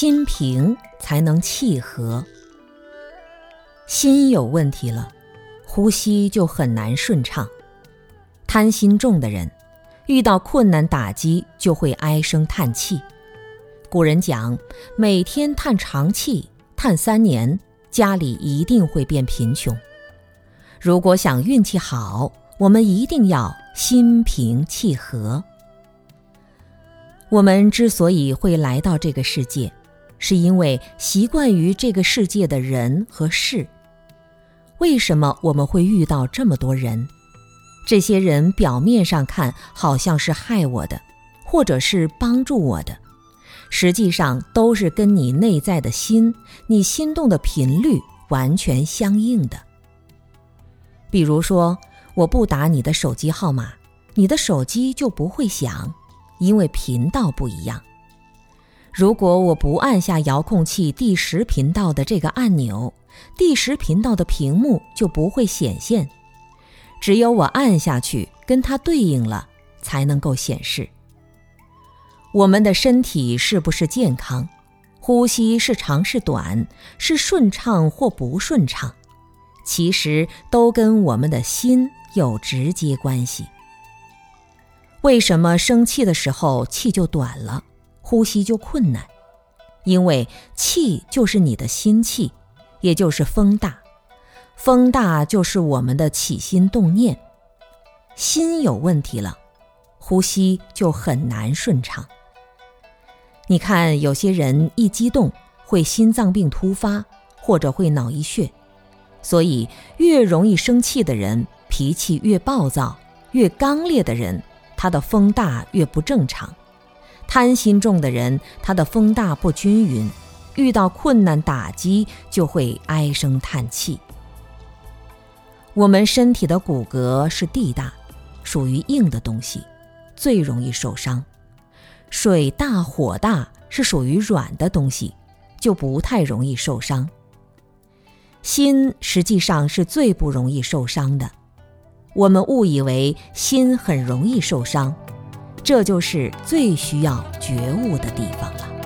心平才能气和。心有问题了，呼吸就很难顺畅。贪心重的人，遇到困难打击就会唉声叹气。古人讲，每天叹长气，叹三年，家里一定会变贫穷。如果想运气好，我们一定要心平气和。我们之所以会来到这个世界，是因为习惯于这个世界的人和事。为什么我们会遇到这么多人？这些人表面上看好像是害我的，或者是帮助我的，实际上都是跟你内在的心、你心动的频率完全相应的。比如说，我不打你的手机号码，你的手机就不会响。因为频道不一样，如果我不按下遥控器第十频道的这个按钮，第十频道的屏幕就不会显现。只有我按下去，跟它对应了，才能够显示。我们的身体是不是健康？呼吸是长是短？是顺畅或不顺畅？其实都跟我们的心有直接关系。为什么生气的时候气就短了，呼吸就困难？因为气就是你的心气，也就是风大，风大就是我们的起心动念，心有问题了，呼吸就很难顺畅。你看有些人一激动会心脏病突发，或者会脑溢血，所以越容易生气的人，脾气越暴躁、越刚烈的人。他的风大越不正常，贪心重的人，他的风大不均匀，遇到困难打击就会唉声叹气。我们身体的骨骼是地大，属于硬的东西，最容易受伤；水大火大是属于软的东西，就不太容易受伤。心实际上是最不容易受伤的。我们误以为心很容易受伤，这就是最需要觉悟的地方了。